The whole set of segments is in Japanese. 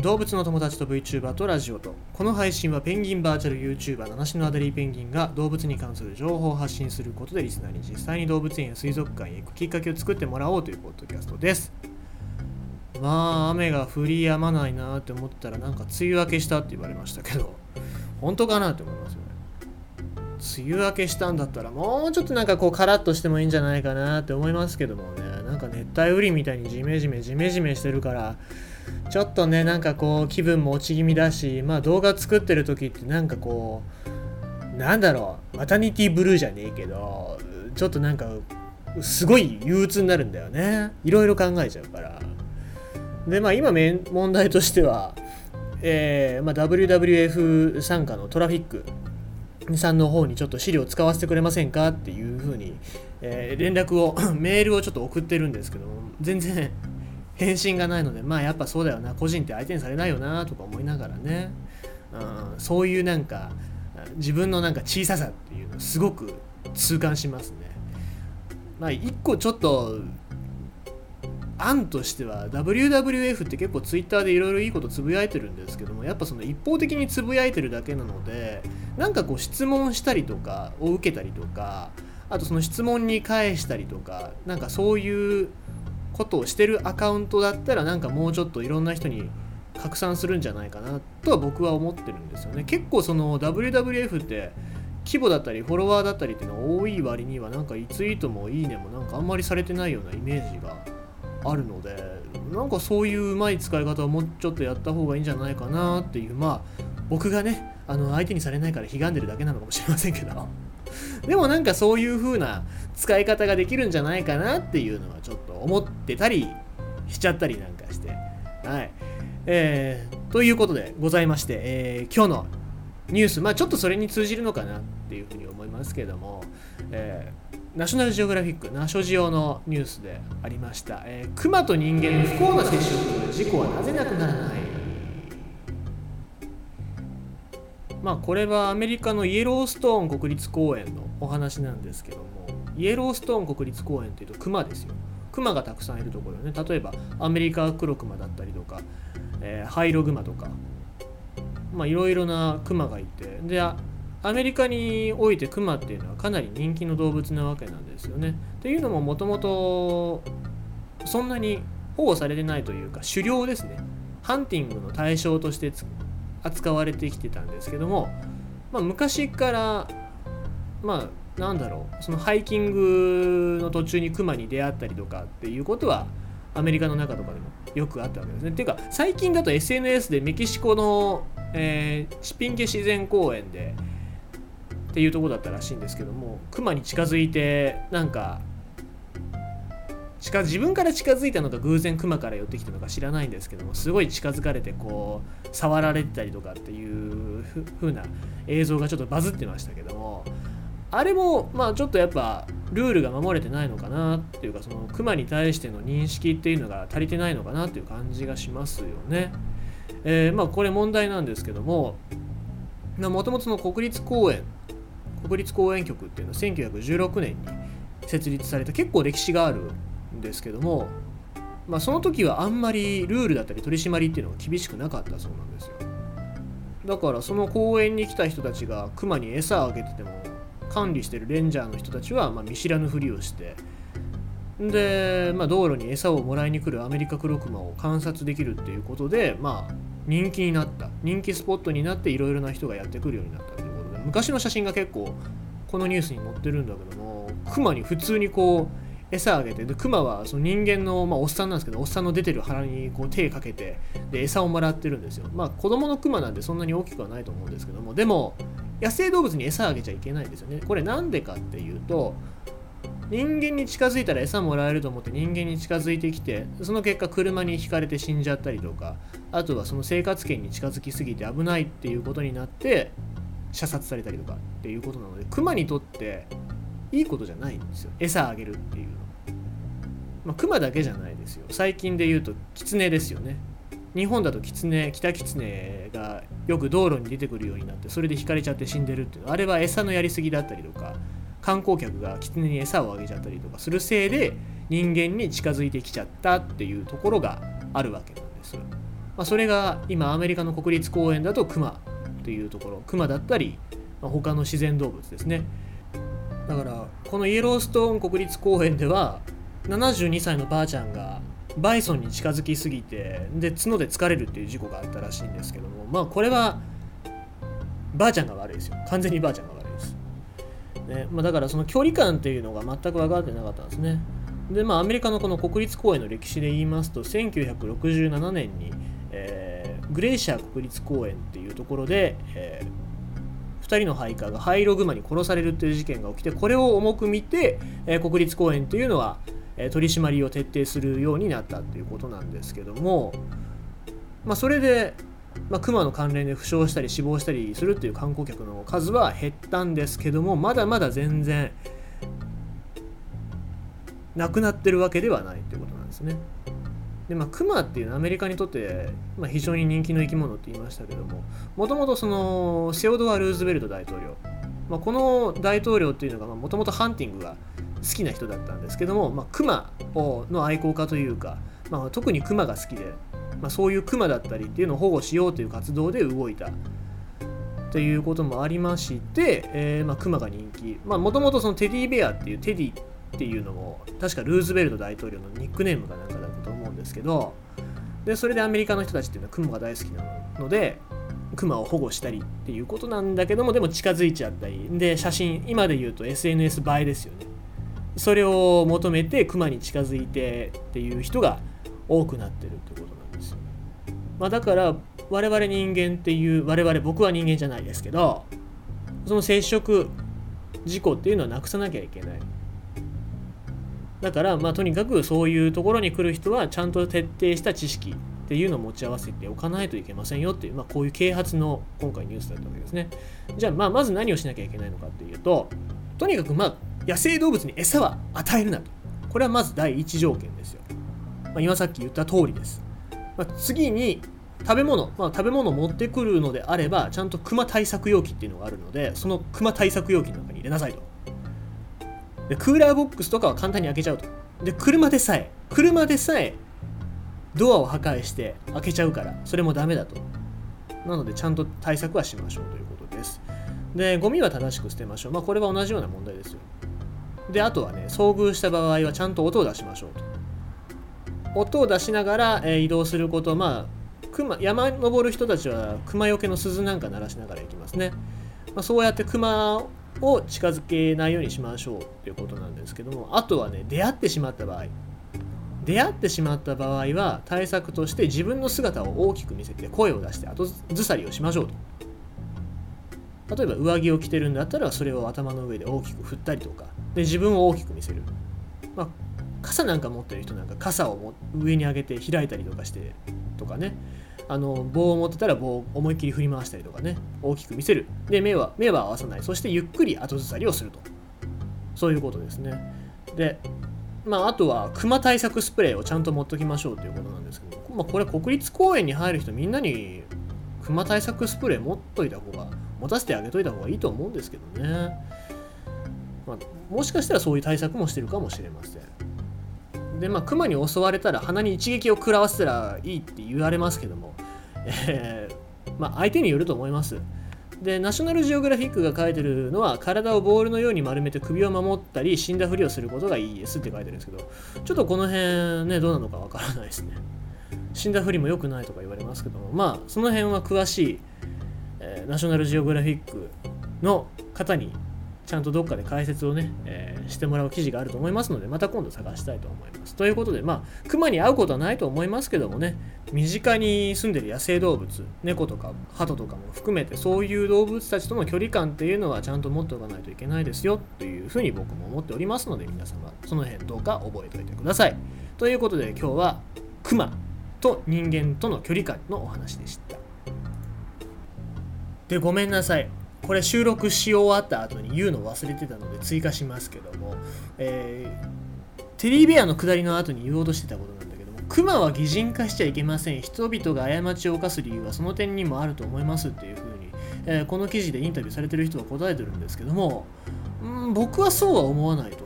動物の友達と VTuber とラジオとこの配信はペンギンバーチャル YouTuber 七種のアデリーペンギンが動物に関する情報を発信することでリスナーに実際に動物園や水族館へ行くきっかけを作ってもらおうというポッドキャストです。まあ雨が降り止まないなって思ったらなんか梅雨明けしたって言われましたけど本当かなって思いますよね。梅雨明けしたんだったらもうちょっとなんかこうカラッとしてもいいんじゃないかなって思いますけどもね。なんか熱帯雨林みたいにジメジメジメジメしてるからちょっとねなんかこう気分も落ち気味だしまあ動画作ってる時ってなんかこうなんだろうマタニティブルーじゃねえけどちょっとなんかすごい憂鬱になるんだよね。いろいろ考えちゃうから。でまあ今問題としては、えーまあ、WWF 参加のトラフィックさんの方にちょっと資料使わせてくれませんかっていうふうに、えー、連絡を メールをちょっと送ってるんですけど全然返信がないのでまあやっぱそうだよな個人って相手にされないよなとか思いながらね、うん、そういうなんか自分のなんか小ささっていうのすごく痛感しますね。まあ一個ちょっと案としては WWF って結構 Twitter でいろいろいいことつぶやいてるんですけどもやっぱその一方的につぶやいてるだけなのでなんかこう質問したりとかを受けたりとかあとその質問に返したりとかなんかそういうことをしてるアカウントだったらなんかもうちょっといろんな人に拡散するんじゃないかなとは僕は思ってるんですよね。結構その WWF って規模だったりフォロワーだったりっていうのが多い割にはなんかリツイートもいいねもなんかあんまりされてないようなイメージがあるのでなんかそういううまい使い方をもうちょっとやった方がいいんじゃないかなっていうまあ僕がねあの相手にされないから悲願でるだけなのかもしれませんけど。でもなんかそういう風な使い方ができるんじゃないかなっていうのはちょっと思ってたりしちゃったりなんかして。はい。えー、ということでございまして、えー、今日のニュース、まあちょっとそれに通じるのかなっていうふうに思いますけども、えー、ナショナルジオグラフィック、ナショジオのニュースでありました、えー、熊と人間の不幸な接触事故はなぜなくならないまあこれはアメリカのイエローストーン国立公園のお話なんですけどもイエローストーン国立公園っていうとクマですよ。クマがたくさんいるところね。例えばアメリカクロクマだったりとか、えー、ハイログマとかいろいろなクマがいてでアメリカにおいてクマっていうのはかなり人気の動物なわけなんですよね。っていうのももともとそんなに保護されてないというか狩猟ですね。ハンティングの対象として扱われてきてたんですけども、まあ、昔からまあなんだろうそのハイキングの途中にクマに出会ったりとかっていうことはアメリカの中とかでもよくあったわけですね。っていうか最近だと SNS でメキシコの、えー、チピンケ自然公園でっていうとこだったらしいんですけどもクマに近づいてなんか近自分から近づいたのか偶然クマから寄ってきたのか知らないんですけどもすごい近づかれてこう触られてたりとかっていう風な映像がちょっとバズってましたけどもあれもまあちょっとやっぱルールが守れてないのかなっていうかそのクマに対しての認識っていうのが足りてないのかなっていう感じがしますよね。えー、まあこれ問題なんですけどももともとの国立公園国立公園局っていうのは1916年に設立された結構歴史があるんですけども、まあ、その時はあんまりルールだったり取り締まりっていうのが厳しくなかったそうなんですよ。だからその公園に来た人たちがクマに餌をあげてても管理してるレンジャーの人たちはま見知らぬふりをしてで、まあ、道路に餌をもらいに来るアメリカクロクマを観察できるっていうことで、まあ、人気になった。人気スポットになっていろいろな人がやってくるようになったということで昔の写真が結構このニュースに載ってるんだけどもクマに普通にこう餌あげて。でクマはその人間の、まあ、おっさんなんですけどおっさんの出てる腹にこう手かけてで餌をもらってるんですよ。まあ子供のクマなんでそんなに大きくはないと思うんですけどもでも野生動物に餌あげちゃいけないんですよね。これなんでかっていうと人間に近づいたら餌もらえると思って人間に近づいてきてその結果車にひかれて死んじゃったりとかあとはその生活圏に近づきすぎて危ないっていうことになって射殺されたりとかっていうことなのでクマにとっていいことじゃないんですよ。餌あげるっていうの。まあ、クマだけじゃないですよ。最近で言うとキツネですよね。日本だとキツネキタキツネがよく道路に出てくるようになってそれで引かれちゃって死んでるっていうあれは餌のやりすぎだったりとか観光客がキツネに餌をあげちゃったりとかするせいで人間に近づいてきちゃったっていうところがあるわけなんですよ。まあ、それが今アメリカの国立公園だとクマというところ。クマだったり、まあ、他の自然動物ですね。だからこのイエローストーン国立公園では72歳のばあちゃんがバイソンに近づきすぎてで角で疲れるっていう事故があったらしいんですけどもまあこれはばあちゃんが悪いですよ。完全にばあちゃんが悪いです、ねまあ、だからその距離感っていうのが全く分かってなかったんですね。でまあアメリカのこの国立公園の歴史で言いますと1967年に、えー、グレーシャー国立公園っていうところで、えー、2人のハイカがハイログマに殺されるっていう事件が起きてこれを重く見て、え、国立公園というのは、え取り締まりを徹底するようになったっていうことなんですけども、まあ、それでまあ、熊の関連で負傷したり死亡したりするっていう観光客の数は減ったんですけどもまだまだ全然なくなってるわけではないっていうことなんですね。でまあ、クマっていうのはアメリカにとって、まあ、非常に人気の生き物って言いましたけどももともとそのセオドア・ルーズベルト大統領、まあ、この大統領っていうのがもともとハンティングが好きな人だったんですけども、まあ、クマの愛好家というか、まあ、特にクマが好きで、まあ、そういうクマだったりっていうのを保護しようという活動で動いたということもありまして、えー、まあ、クマが人気。もともとテディベアっていうテディっていうのも確かルーズベルト大統領のニックネームかなんかだですけどでそれでアメリカの人たちっていうのはクマが大好きなのでクマを保護したりっていうことなんだけどもでも近づいちゃったりで写真今で言うと SNS 映えですよね。それを求めてクマに近づいてっていう人が多くなってるってことなんですよ、まあ、だから我々人間っていう我々僕は人間じゃないですけどその接触事故っていうのはなくさなきゃいけない。だから、まあ、とにかくそういうところに来る人はちゃんと徹底した知識っていうのを持ち合わせておかないといけませんよっていう、まあ、こういう啓発の今回ニュースだったわけですね。じゃあ、まあ、まず何をしなきゃいけないのかっていうと、とにかく、まあ、野生動物に餌は与えるなと。これはまず第一条件ですよ。まあ、今さっき言った通りです。まあ、次に、食べ物、まあ、食べ物を持ってくるのであれば、ちゃんと熊対策容器っていうのがあるので、その熊対策容器の中に入れなさいと。でクーラーボックスとかは簡単に開けちゃうと。で車でさえ車でさえドアを破壊して開けちゃうからそれもダメだと。なのでちゃんと対策はしましょうということです。でゴミは正しく捨てましょう。まあこれは同じような問題ですよ。であとはね遭遇した場合はちゃんと音を出しましょうと。音を出しながら、えー、移動すること。まあ熊山登る人たちは熊よけの鈴なんか鳴らしながら行きますね、まあ、そうやって熊を近づけないようにしましょうということなんですけどもあとはね出会ってしまった場合。出会ってしまった場合は対策として自分の姿を大きく見せて声を出して後ずさりをしましょうと。例えば上着を着てるんだったらそれを頭の上で大きく振ったりとか。で自分を大きく見せる、まあ、傘なんか持ってる人なんか傘を上に上げて開いたりとかしてとかね。あの棒を持ってたら棒を思いっきり振り回したりとかね。大きく見せる。で目は目は合わさない。そしてゆっくり後ずさりをすると。そういうことですね。でまあ、あとは熊対策スプレーをちゃんと持っときましょうということなんですけど、まあ、これ国立公園に入る人みんなに熊対策スプレー持っといた方が持たせてあげといた方がいいと思うんですけどね、まあ、もしかしたらそういう対策もしてるかもしれません。でまあ熊に襲われたら鼻に一撃を食らわせたらいいって言われますけどもえー、まあ、相手によると思います。で、ナショナルジオグラフィックが書いてるのは、体をボールのように丸めて首を守ったり、死んだふりをすることがいいですって書いてるんですけど、ちょっとこの辺ね、どうなのかわからないですね。死んだふりも良くないとか言われますけども、まあ、その辺は詳しい、えー、ナショナルジオグラフィックの方にちゃんとどっかで解説をね、えー、してもらう記事があると思いますので、また今度探したいと思います。ということで、まあ、熊に会うことはないと思いますけどもね、身近に住んでる野生動物、猫とか鳩とかも含めて、そういう動物たちとの距離感っていうのはちゃんと持っておかないといけないですよ、というふうに僕も思っておりますので、皆様、その辺どうか覚えておいてください。ということで、今日は熊と人間との距離感のお話でした。で、ごめんなさい。これ収録し終わった後に言うの忘れてたので追加しますけども、えー、テディベアの下りの後に言おうとしてたことなんだけどもクマは擬人化しちゃいけません。人々が過ちを犯す理由はその点にもあると思いますっていうふうに、えー、この記事でインタビューされてる人は答えてるんですけども、ん、僕はそうは思わないと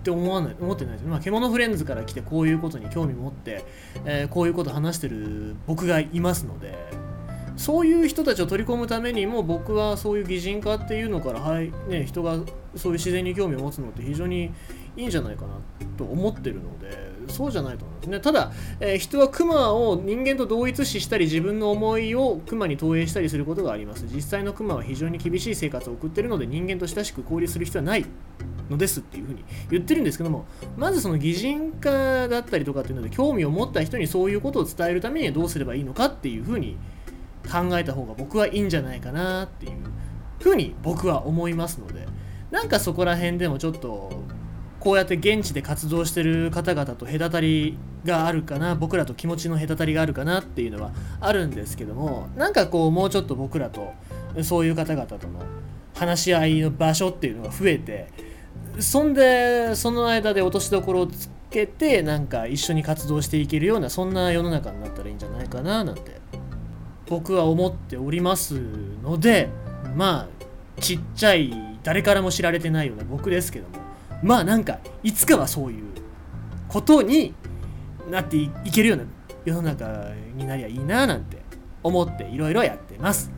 って思わない思ってないですまあ獣フレンズから来てこういうことに興味持って、えー、こういうこと話してる僕がいますのでそういう人たちを取り込むためにも僕はそういう擬人化っていうのから、はいね、人がそういう自然に興味を持つのって非常にいいんじゃないかなと思ってるのでそうじゃないと思います。ねただ、えー、人はクマを人間と同一視したり自分の思いをクマに投影したりすることがあります。実際のクマは非常に厳しい生活を送ってるので人間と親しく交流する必要はないのですっていうふうに言ってるんですけどもまずその擬人化だったりとかっていうので興味を持った人にそういうことを伝えるためにはどうすればいいのかっていうふうに考えた方が僕はいいんじゃないかなっていうふうに僕は思いますのでなんかそこら辺でもちょっとこうやって現地で活動してる方々と隔たりがあるかな僕らと気持ちの隔たりがあるかなっていうのはあるんですけどもなんかこうもうちょっと僕らとそういう方々との話し合いの場所っていうのが増えてそんでその間で落としどころをつけてなんか一緒に活動していけるようなそんな世の中になったらいいんじゃないかななんて僕は思っておりますのでまあちっちゃい誰からも知られてないような僕ですけどもまあなんかいつかはそういうことになっていけるような世の中になりゃいいななんて思っていろいろやってます。